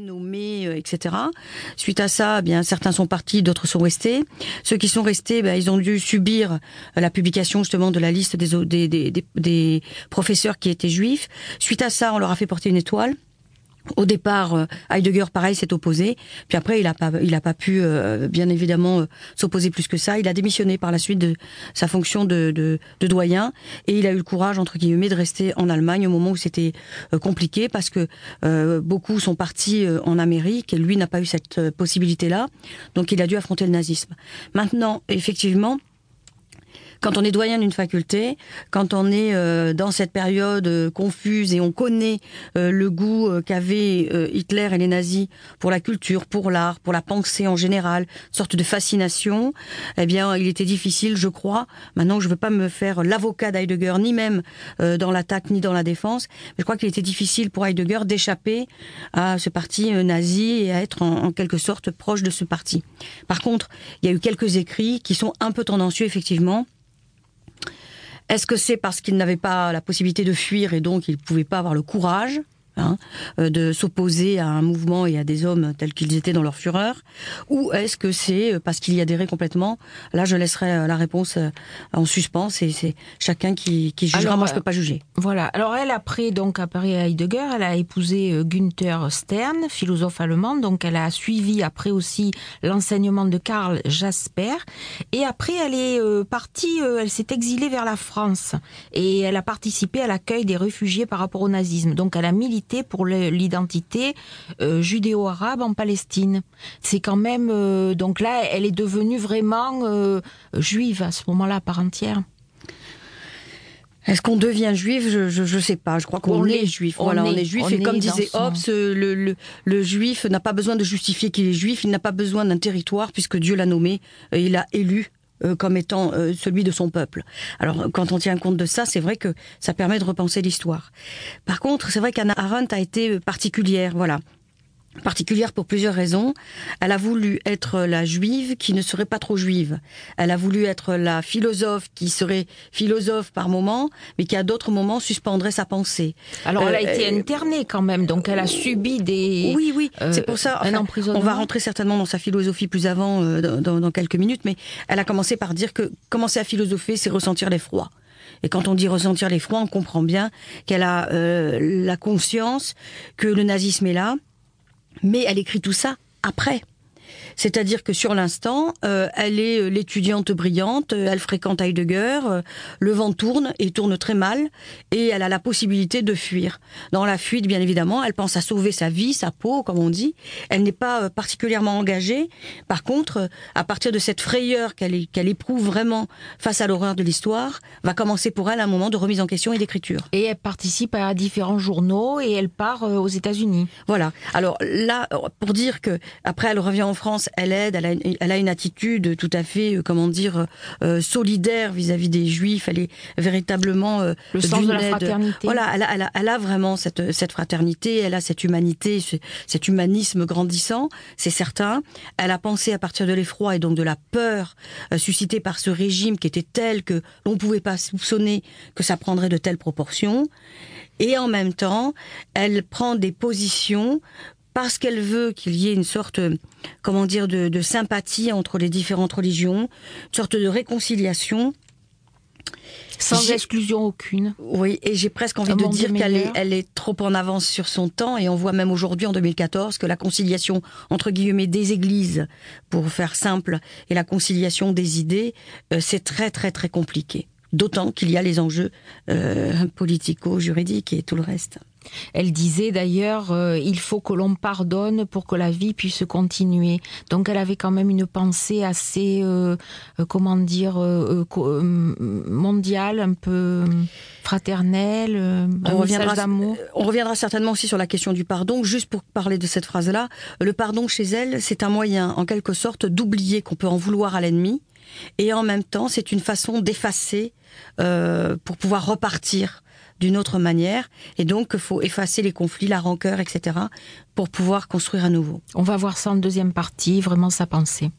nommés, euh, etc. Suite à ça, eh bien certains sont partis, d'autres sont restés. Ceux qui sont restés, ben, ils ont dû subir euh, la publication justement de la liste des, des, des, des professeurs qui étaient juifs. Suite à ça, on leur a fait porter une étoile. Au départ, euh, Heidegger, pareil, s'est opposé. Puis après, il a pas, il a pas pu, euh, bien évidemment, euh, s'opposer plus que ça. Il a démissionné par la suite de sa fonction de, de, de, doyen, et il a eu le courage, entre guillemets, de rester en Allemagne au moment où c'était compliqué, parce que beaucoup sont partis en Amérique, et lui n'a pas eu cette possibilité-là. Donc, il a dû affronter le nazisme. Maintenant, effectivement, quand on est doyen d'une faculté, quand on est euh, dans cette période euh, confuse et on connaît euh, le goût qu'avaient Hitler et les nazis pour la culture, pour l'art, pour la pensée en général, sorte de fascination, eh bien, il était difficile, je crois, maintenant je ne veux pas me faire l'avocat d'Heidegger, ni même dans l'attaque, ni dans la défense, mais je crois qu'il était difficile pour Heidegger d'échapper à ce parti nazi et à être en, en quelque sorte proche de ce parti. Par contre, il y a eu quelques écrits qui sont un peu tendancieux, effectivement, est-ce que c'est parce qu'il n'avait pas la possibilité de fuir et donc il ne pouvait pas avoir le courage Hein, euh, de s'opposer à un mouvement et à des hommes tels qu'ils étaient dans leur fureur Ou est-ce que c'est euh, parce qu'il y adhérait complètement? Là, je laisserai euh, la réponse en suspens. C'est chacun qui, qui jugera. Moi, je peux pas juger. Voilà. Alors, elle, après, donc, à Paris à Heidegger, elle a épousé Günther Stern, philosophe allemand. Donc, elle a suivi après aussi l'enseignement de Karl Jasper. Et après, elle est partie, elle s'est exilée vers la France. Et elle a participé à l'accueil des réfugiés par rapport au nazisme. Donc, elle a milité pour l'identité euh, judéo-arabe en Palestine. C'est quand même euh, donc là, elle est devenue vraiment euh, juive à ce moment-là, à part entière. Est-ce qu'on devient juif Je ne sais pas. Je crois qu'on est, juif. voilà, on est juif. et comme disait Hobbes, le, le, le, juif n'a pas besoin de justifier qu'il est juif. Il n'a pas besoin d'un territoire puisque Dieu l'a nommé. il a élu euh, comme étant euh, celui de son peuple. Alors quand on tient compte de ça, c'est vrai que ça permet de repenser l'histoire. Par contre, c'est vrai qu'Anna Arendt a été particulière, voilà particulière pour plusieurs raisons. Elle a voulu être la juive qui ne serait pas trop juive. Elle a voulu être la philosophe qui serait philosophe par moment, mais qui à d'autres moments suspendrait sa pensée. Alors elle a euh, été euh, internée quand même, donc elle a subi des... Oui, oui, c'est pour ça. un on va rentrer certainement dans sa philosophie plus avant, euh, dans, dans, quelques minutes, mais elle a commencé par dire que commencer à philosopher, c'est ressentir l'effroi. Et quand on dit ressentir l'effroi, on comprend bien qu'elle a la conscience que le nazisme est là, mais elle écrit tout ça après. C'est-à-dire que sur l'instant, euh, elle est euh, l'étudiante brillante, euh, elle fréquente Heidegger, le vent tourne et tourne très mal, et elle a la possibilité de fuir. Dans la fuite, bien évidemment, elle pense à sauver sa vie, sa peau, comme on dit. Elle n'est pas particulièrement engagée. Par contre, à partir de cette frayeur qu'elle éprouve vraiment face à l'horreur de l'histoire, va commencer pour elle un moment de remise en question et d'écriture. Et elle participe à différents journaux et elle part aux États-Unis. Voilà. Alors là, pour dire que après elle revient en France elle aide, elle a, une attitude tout à fait, euh, comment dire, euh, solidaire vis-à-vis des Juifs. Elle est véritablement euh, le sens de la fraternité. Voilà, elle a, vraiment cette, cette fraternité, elle a cette humanité, cet humanisme grandissant, c'est certain. Elle a pensé à partir de l'effroi et donc de la peur suscitée par ce régime qui était tel que l'on ne pouvait pas soupçonner que ça prendrait de telles proportions. Et en même temps, elle prend des positions parce qu'elle veut qu'il y ait une sorte, comment dire, de, sympathie entre les différentes religions, une sorte de réconciliation. Sans exclusion aucune. Oui, et j'ai presque envie de dire qu'elle est, elle est trop en avance sur son temps, et on voit même aujourd'hui, en 2014, que la conciliation, entre guillemets, des églises, pour faire simple, et la conciliation des idées, euh, c'est très très très compliqué. D'autant qu'il y a les enjeux euh, politico-juridiques et tout le reste. Elle disait d'ailleurs, euh, il faut que l'on pardonne pour que la vie puisse continuer. Donc elle avait quand même une pensée assez, euh, euh, comment dire, mondiale, un peu fraternelle, un on reviendra, d'amour. On reviendra certainement aussi sur la question du pardon. Juste pour parler de cette phrase-là, le pardon chez elle, c'est un moyen, en quelque sorte, d'oublier qu'on peut en vouloir à l'ennemi. Et en même temps, c'est une façon d'effacer pour pouvoir repartir d'une autre manière. Et donc, il faut effacer les conflits, la rancœur, etc., pour pouvoir construire à nouveau. On va voir ça en deuxième partie, vraiment sa pensée.